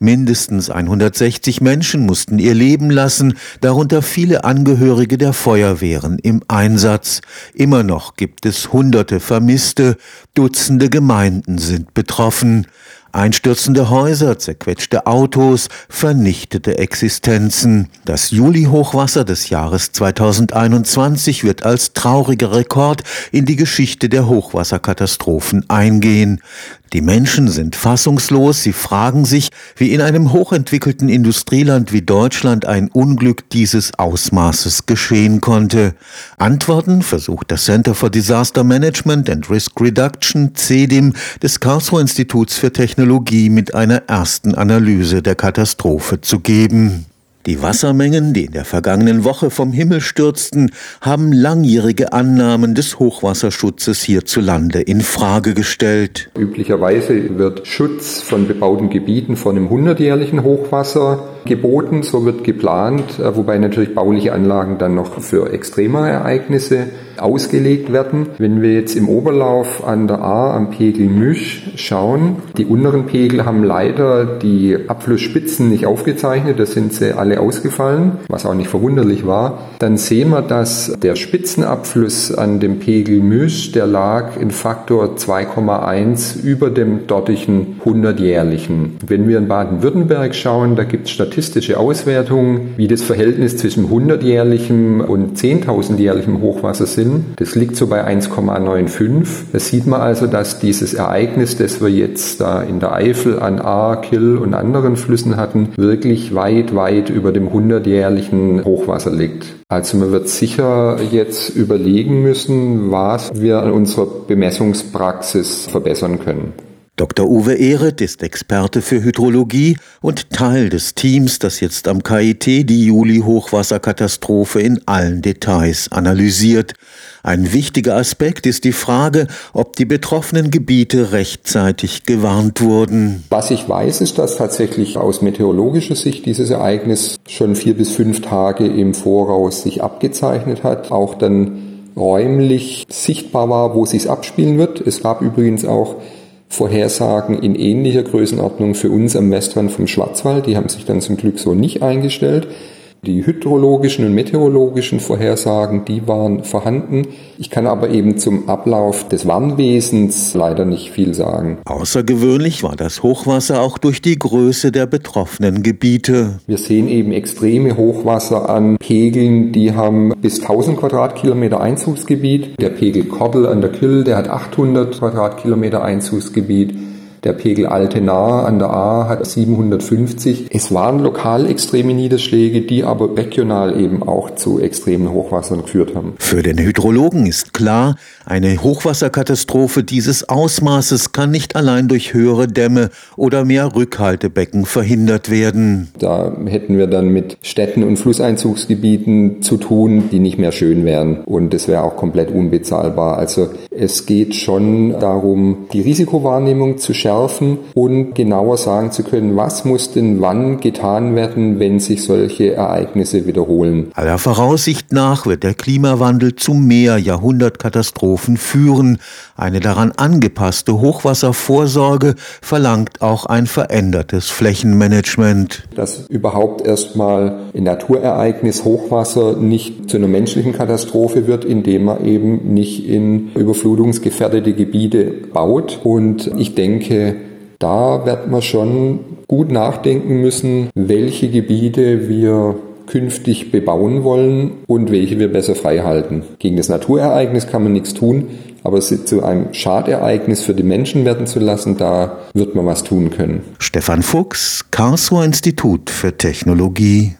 Mindestens 160 Menschen mussten ihr Leben lassen, darunter viele Angehörige der Feuerwehren im Einsatz. Immer noch gibt es Hunderte Vermisste, Dutzende Gemeinden sind betroffen. Einstürzende Häuser, zerquetschte Autos, vernichtete Existenzen. Das Juli-Hochwasser des Jahres 2021 wird als trauriger Rekord in die Geschichte der Hochwasserkatastrophen eingehen. Die Menschen sind fassungslos, sie fragen sich, wie in einem hochentwickelten Industrieland wie Deutschland ein Unglück dieses Ausmaßes geschehen konnte. Antworten versucht das Center for Disaster Management and Risk Reduction CEDIM des Karlsruher Instituts für Technologie mit einer ersten Analyse der Katastrophe zu geben. Die Wassermengen, die in der vergangenen Woche vom Himmel stürzten, haben langjährige Annahmen des Hochwasserschutzes hierzulande in Frage gestellt. Üblicherweise wird Schutz von bebauten Gebieten vor einem hundertjährlichen Hochwasser geboten, so wird geplant, äh, wobei natürlich bauliche Anlagen dann noch für extremere Ereignisse ausgelegt werden. Wenn wir jetzt im Oberlauf an der A am Pegel Müsch schauen, die unteren Pegel haben leider die Abflussspitzen nicht aufgezeichnet, da sind sie alle ausgefallen, was auch nicht verwunderlich war. Dann sehen wir, dass der Spitzenabfluss an dem Pegel Müsch, der lag in Faktor 2,1 über dem dortigen 100-jährlichen. Wenn wir in Baden-Württemberg schauen, da gibt es statistische Auswertungen, wie das Verhältnis zwischen 100-jährlichem und 10.000-jährlichem Hochwasser sind sind. Das liegt so bei 1,95. Da sieht man also, dass dieses Ereignis, das wir jetzt da in der Eifel an A, Kill und anderen Flüssen hatten, wirklich weit, weit über dem 100-jährlichen Hochwasser liegt. Also man wird sicher jetzt überlegen müssen, was wir an unserer Bemessungspraxis verbessern können. Dr. Uwe Ehret ist Experte für Hydrologie und Teil des Teams, das jetzt am KIT die Juli-Hochwasserkatastrophe in allen Details analysiert. Ein wichtiger Aspekt ist die Frage, ob die betroffenen Gebiete rechtzeitig gewarnt wurden. Was ich weiß, ist, dass tatsächlich aus meteorologischer Sicht dieses Ereignis schon vier bis fünf Tage im Voraus sich abgezeichnet hat, auch dann räumlich sichtbar war, wo sich abspielen wird. Es gab übrigens auch Vorhersagen in ähnlicher Größenordnung für uns am Westrand vom Schwarzwald. Die haben sich dann zum Glück so nicht eingestellt. Die hydrologischen und meteorologischen Vorhersagen, die waren vorhanden. Ich kann aber eben zum Ablauf des Warnwesens leider nicht viel sagen. Außergewöhnlich war das Hochwasser auch durch die Größe der betroffenen Gebiete. Wir sehen eben extreme Hochwasser an Pegeln, die haben bis 1000 Quadratkilometer Einzugsgebiet. Der Pegel Kobbel an der Küll, der hat 800 Quadratkilometer Einzugsgebiet. Der Pegel Altenahr an der A hat 750. Es waren lokal extreme Niederschläge, die aber regional eben auch zu extremen Hochwassern geführt haben. Für den Hydrologen ist klar, eine Hochwasserkatastrophe dieses Ausmaßes kann nicht allein durch höhere Dämme oder mehr Rückhaltebecken verhindert werden. Da hätten wir dann mit Städten und Flusseinzugsgebieten zu tun, die nicht mehr schön wären. Und das wäre auch komplett unbezahlbar. Also es geht schon darum, die Risikowahrnehmung zu schärfen schärfen und genauer sagen zu können, was muss denn wann getan werden, wenn sich solche Ereignisse wiederholen. Aller Voraussicht nach wird der Klimawandel zu mehr Jahrhundertkatastrophen führen. Eine daran angepasste Hochwasservorsorge verlangt auch ein verändertes Flächenmanagement. Dass überhaupt erstmal ein Naturereignis Hochwasser nicht zu einer menschlichen Katastrophe wird, indem man eben nicht in überflutungsgefährdete Gebiete baut. Und ich denke, da wird man schon gut nachdenken müssen, welche Gebiete wir künftig bebauen wollen und welche wir besser frei halten. Gegen das Naturereignis kann man nichts tun, aber es zu einem Schadereignis für die Menschen werden zu lassen, da wird man was tun können. Stefan Fuchs, Karlsruher Institut für Technologie.